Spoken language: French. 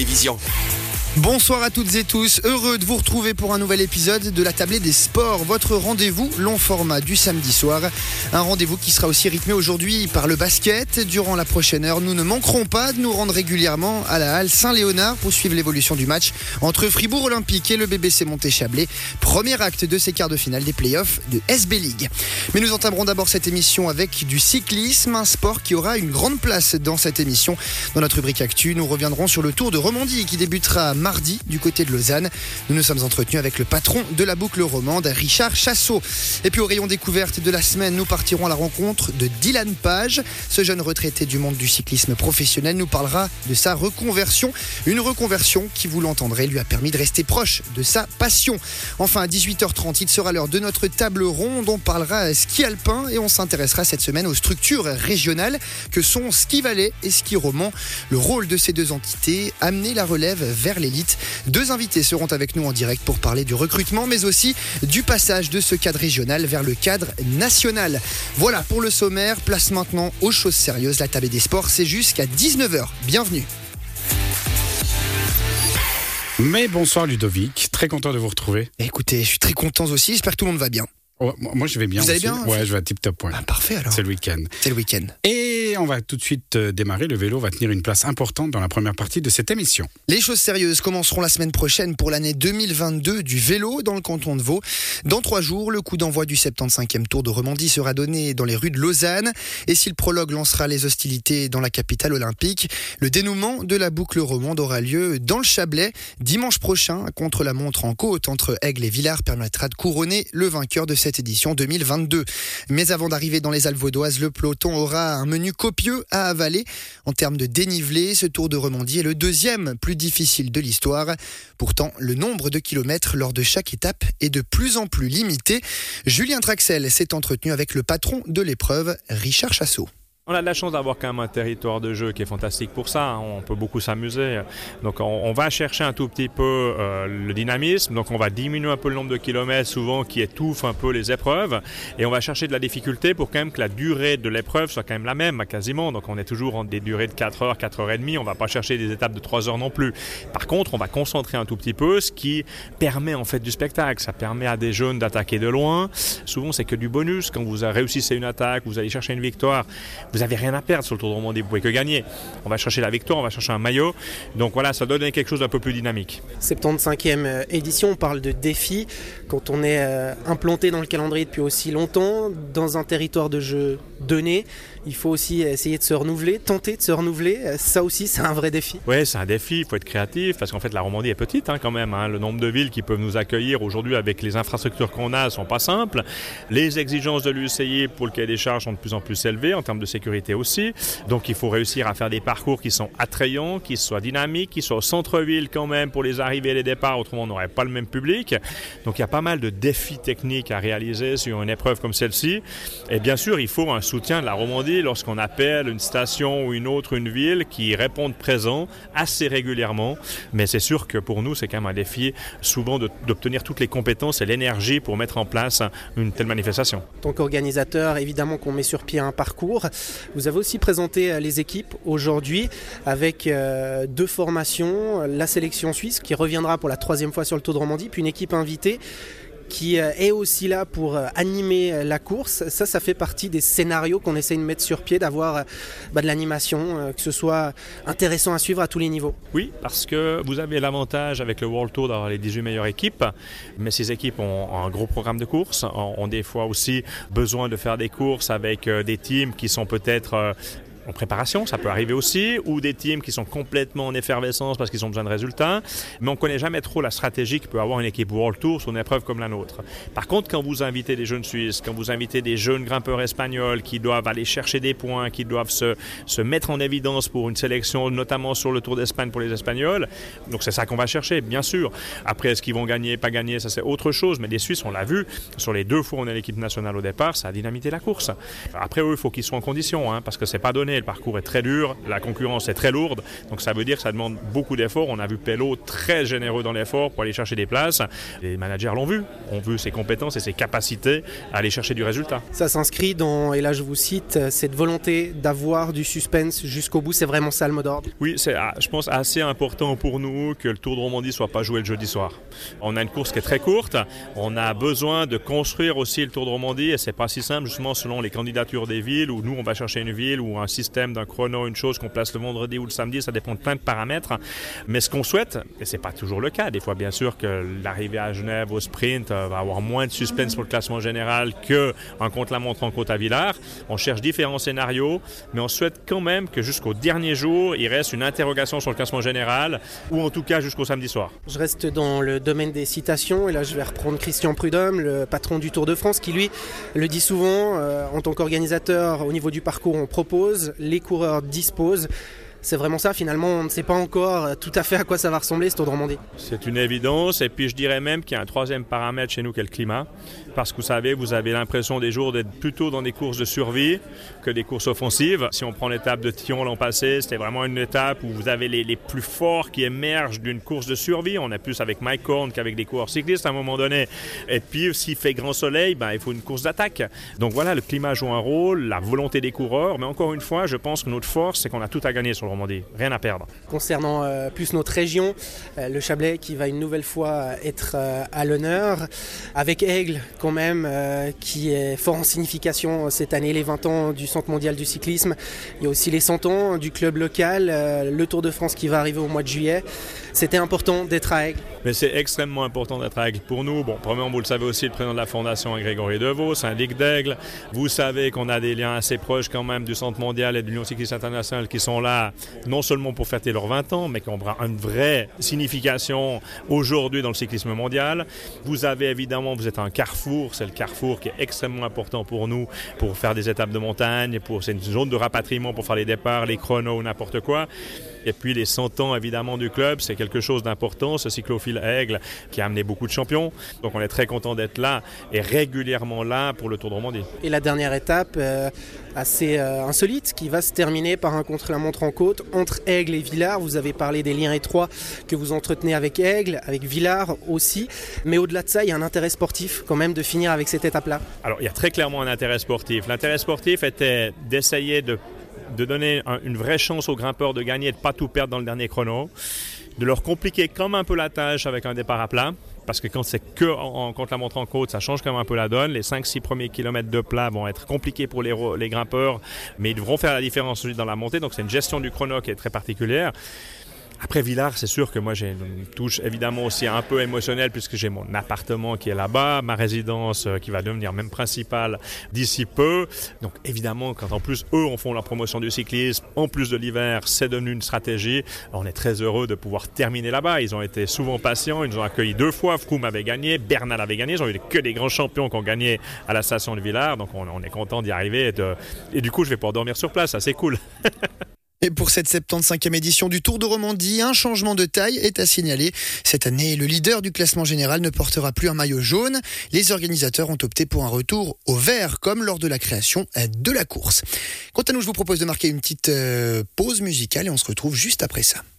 Télévision. Bonsoir à toutes et tous, heureux de vous retrouver pour un nouvel épisode de la tablée des sports, votre rendez-vous long format du samedi soir. Un rendez-vous qui sera aussi rythmé aujourd'hui par le basket. Durant la prochaine heure, nous ne manquerons pas de nous rendre régulièrement à la halle Saint-Léonard pour suivre l'évolution du match entre Fribourg Olympique et le BBC Monté-Chablais. Premier acte de ces quarts de finale des playoffs de SB League. Mais nous entamerons d'abord cette émission avec du cyclisme, un sport qui aura une grande place dans cette émission. Dans notre rubrique Actu, nous reviendrons sur le Tour de Romandie qui débutera mardi du côté de Lausanne. Nous nous sommes entretenus avec le patron de la boucle romande, Richard Chassot. Et puis au rayon découverte de la semaine, nous partirons à la rencontre de Dylan Page. Ce jeune retraité du monde du cyclisme professionnel nous parlera de sa reconversion. Une reconversion qui, vous l'entendrez, lui a permis de rester proche de sa passion. Enfin, à 18h30, il sera l'heure de notre table ronde. On parlera ski alpin et on s'intéressera cette semaine aux structures régionales que sont Ski Valais et Ski Roman. Le rôle de ces deux entités, amener la relève vers les deux invités seront avec nous en direct pour parler du recrutement, mais aussi du passage de ce cadre régional vers le cadre national. Voilà pour le sommaire. Place maintenant aux choses sérieuses. La table des sports, c'est jusqu'à 19h. Bienvenue. Mais bonsoir Ludovic, très content de vous retrouver. Écoutez, je suis très content aussi. J'espère que tout le monde va bien. Oh, moi, je vais bien. Vous allez bien Ouais, je vais à tip top. Ouais. Ah, parfait alors. C'est le week-end. C'est le week-end. Et on va tout de suite euh, démarrer. Le vélo va tenir une place importante dans la première partie de cette émission. Les choses sérieuses commenceront la semaine prochaine pour l'année 2022 du vélo dans le canton de Vaud. Dans trois jours, le coup d'envoi du 75e Tour de Romandie sera donné dans les rues de Lausanne. Et si le prologue lancera les hostilités dans la capitale olympique, le dénouement de la boucle romande aura lieu dans le Chablais dimanche prochain contre la montre en côte entre Aigle et Villars permettra de couronner le vainqueur de cette édition 2022. Mais avant d'arriver dans les Alpes vaudoises, le peloton aura un menu copieux à avaler. En termes de dénivelé, ce Tour de Romandie est le deuxième plus difficile de l'histoire. Pourtant, le nombre de kilomètres lors de chaque étape est de plus en plus limité. Julien Traxel s'est entretenu avec le patron de l'épreuve, Richard Chassot. On a de la chance d'avoir quand même un territoire de jeu qui est fantastique pour ça. hein. On peut beaucoup s'amuser. Donc on, va chercher un tout petit peu euh, le dynamisme. Donc on va diminuer un peu le nombre de kilomètres souvent qui étouffe un peu les épreuves. Et on va chercher de la difficulté pour quand même que la durée de l'épreuve soit quand même la même quasiment. Donc on est toujours en des durées de 4 heures, 4 heures et demie. On va pas chercher des étapes de 3 heures non plus. Par contre, on va concentrer un tout petit peu, ce qui permet en fait du spectacle. Ça permet à des jeunes d'attaquer de loin. Souvent c'est que du bonus. Quand vous réussissez une attaque, vous allez chercher une victoire. N'avez rien à perdre sur le Tour de Romandie, vous pouvez que gagner. On va chercher la victoire, on va chercher un maillot. Donc voilà, ça donne quelque chose d'un peu plus dynamique. 75e édition, on parle de défi. Quand on est euh, implanté dans le calendrier depuis aussi longtemps, dans un territoire de jeu donné, il faut aussi essayer de se renouveler, tenter de se renouveler. Ça aussi, c'est un vrai défi. Oui, c'est un défi, il faut être créatif, parce qu'en fait la Romandie est petite hein, quand même. hein. Le nombre de villes qui peuvent nous accueillir aujourd'hui avec les infrastructures qu'on a sont pas simples. Les exigences de l'UCI pour le cahier des charges sont de plus en plus élevées, en termes de sécurité aussi. Donc il faut réussir à faire des parcours qui sont attrayants, qui soient dynamiques, qui soient au centre-ville quand même pour les arrivées et les départs, autrement on n'aurait pas le même public. Donc il y a pas mal de défis techniques à réaliser sur une épreuve comme celle-ci. Et bien sûr, il faut un soutien de la Romandie lorsqu'on appelle une station ou une autre, une ville, qui répondent présent assez régulièrement. Mais c'est sûr que pour nous, c'est quand même un défi souvent d'obtenir toutes les compétences et l'énergie pour mettre en place une telle manifestation. Tant qu'organisateur, évidemment qu'on met sur pied un parcours. Vous avez aussi présenté euh, les équipes aujourd'hui avec euh, deux formations, la sélection suisse qui reviendra pour la troisième fois sur le Tour de Romandie, puis une équipe invitée qui euh, est aussi là pour euh, animer euh, la course. Ça, ça fait partie des scénarios qu'on essaie de mettre sur pied, d'avoir bah, de l'animation, que ce soit intéressant à suivre à tous les niveaux. Oui, parce que vous avez l'avantage avec le World Tour d'avoir les 18 meilleures équipes, mais ces équipes ont un gros programme de courses, ont, des fois aussi besoin de faire des courses avec des teams qui sont peut-être en préparation, ça peut arriver aussi, ou des teams qui sont complètement en effervescence parce qu'ils ont besoin de résultats, mais on ne connaît jamais trop la stratégie que peut avoir une équipe World Tour sur une épreuve comme la nôtre. Par contre, quand vous invitez des jeunes Suisses, quand vous invitez des jeunes grimpeurs espagnols qui doivent aller chercher des points, qui doivent se, se mettre en évidence pour une sélection, notamment sur le Tour d'Espagne pour les Espagnols, donc c'est ça qu'on va chercher, bien sûr. Après, est-ce qu'ils vont gagner, pas gagner, ça c'est autre chose, mais les Suisses, on l'a vu, sur les deux fois où on est l'équipe nationale au départ, ça a dynamité la course. Après, eux, il faut qu'ils soient en condition, hein, parce que c'est pas donné. Le parcours est très dur, la concurrence est très lourde, donc ça veut dire que ça demande beaucoup d'efforts. On a vu Pello très généreux dans l'effort pour aller chercher des places. Les managers l'ont vu, ont vu ses compétences et ses capacités à aller chercher du résultat. Ça s'inscrit dans, et là je vous cite, cette volonté d'avoir du suspense jusqu'au bout, c'est vraiment ça le mot d'ordre Oui, c'est ah, je pense assez important pour nous que le Tour de Romandie soit pas joué le jeudi soir. On a une course qui est très courte, on a besoin de construire aussi le Tour de Romandie et c'est pas si simple justement selon les candidatures des villes où nous on va chercher une ville ou un système d'un chrono, une chose qu'on place le vendredi ou le samedi, ça dépend de plein de paramètres. Mais ce qu'on souhaite, et c'est pas toujours le cas, des fois bien sûr que l'arrivée à Genève au sprint euh, va avoir moins de suspense pour le classement général qu'un contre-la-montre en côte à Villars. On cherche différents scénarios, mais on souhaite quand même que jusqu'au dernier jour, il reste une interrogation sur le classement général, ou en tout cas jusqu'au samedi soir. Je reste dans le domaine des citations, et là je vais reprendre Christian Prudhomme, le patron du Tour de France, qui lui le dit souvent, euh, en tant qu'organisateur, au niveau du parcours, on propose, les coureurs disposent c'est vraiment ça finalement, on ne sait pas encore tout à fait à quoi ça va ressembler ce Tour de Romandie. C'est une évidence et puis je dirais même qu'il y a un troisième paramètre chez nous qui est le climat parce que vous savez, vous avez l'impression des jours d'être plutôt dans des courses de survie que des courses offensives. Si on prend l'étape de Thion l'an passé, c'était vraiment une étape où vous avez les, plus forts qui émergent d'une course de survie. On est plus avec Mike Horn qu'avec des coureurs cyclistes à un moment donné. Et puis s'il fait grand soleil, ben, il faut une course d'attaque. Donc voilà, le climat joue un rôle, la volonté des coureurs, mais encore une fois, je pense que notre force, c'est qu'on a tout à gagner sur le Rien à perdre. Concernant euh, plus notre région, euh, le Chablais qui va une nouvelle fois être euh, à l'honneur, avec Aigle quand même, qui est fort en signification cette année, les 20 ans du Centre mondial du cyclisme. Il y a aussi les 100 ans du club local, le Tour de France qui va arriver au mois de juillet. C'était important d'être à Aigle. Mais c'est extrêmement important d'être à Aigle pour nous. Bon, premièrement, vous le savez aussi, le président de la fondation Grégory Devaux, syndic d'Aigle. Vous savez qu'on a des liens assez proches quand même du Centre mondial et de l'Union cycliste internationale qui sont là, non seulement pour fêter leurs 20 ans, mais qui ont une vraie signification aujourd'hui dans le cyclisme mondial. Vous avez évidemment, vous êtes un carrefour, c'est le carrefour qui est extrêmement important pour nous, pour faire des étapes de montagne, pour c'est une zone de rapatriement pour faire les départs, les chronos, n'importe quoi. Et puis les 100 ans évidemment du club, c'est quelque chose d'important, ce cyclophile Aigle qui a amené beaucoup de champions. Donc on est très content d'être là et régulièrement là pour le Tour de Romandie. Et la dernière étape euh, assez euh, insolite qui va se terminer par un contre-la-montre en côte entre Aigle et Villars. Vous avez parlé des liens étroits que vous entretenez avec Aigle, avec Villars aussi. Mais au-delà de ça, il y a un intérêt sportif quand même de finir avec cette étape-là. Alors il y a très clairement un intérêt sportif. L'intérêt sportif était d'essayer de de donner une vraie chance aux grimpeurs de gagner et de pas tout perdre dans le dernier chrono, de leur compliquer comme un peu la tâche avec un départ à plat. Parce que quand c'est que en, contre la montre en côte, ça change quand même un peu la donne. Les 5-6 premiers kilomètres de plat vont être compliqués pour les, les grimpeurs, mais ils devront faire la différence dans la montée. Donc c'est une gestion du chrono qui est très particulière. Après Villars, c'est sûr que moi j'ai une touche évidemment aussi un peu émotionnelle puisque j'ai mon appartement qui est là-bas, ma résidence euh, qui va devenir même principale d'ici peu. Donc évidemment, quand en plus eux en font la promotion du cyclisme, en plus de l'hiver, c'est devenu une stratégie. On est très heureux de pouvoir terminer là-bas. Ils ont été souvent patients, ils nous ont accueillis deux fois. Froome avait gagné, Bernal avait gagné. Ils ont eu que des grands champions qui ont gagné à la station de Villars. Donc on, est content d'y arriver et, et du coup je vais pouvoir dormir sur place. C'est cool. Et pour cette 75e édition du Tour de Romandie, un changement de taille est à signaler. Cette année, le leader du classement général ne portera plus un maillot jaune. Les organisateurs ont opté pour un retour au vert, comme lors de la création de la course. Quant à nous, je vous propose de marquer une petite euh, pause musicale et on se retrouve juste après ça.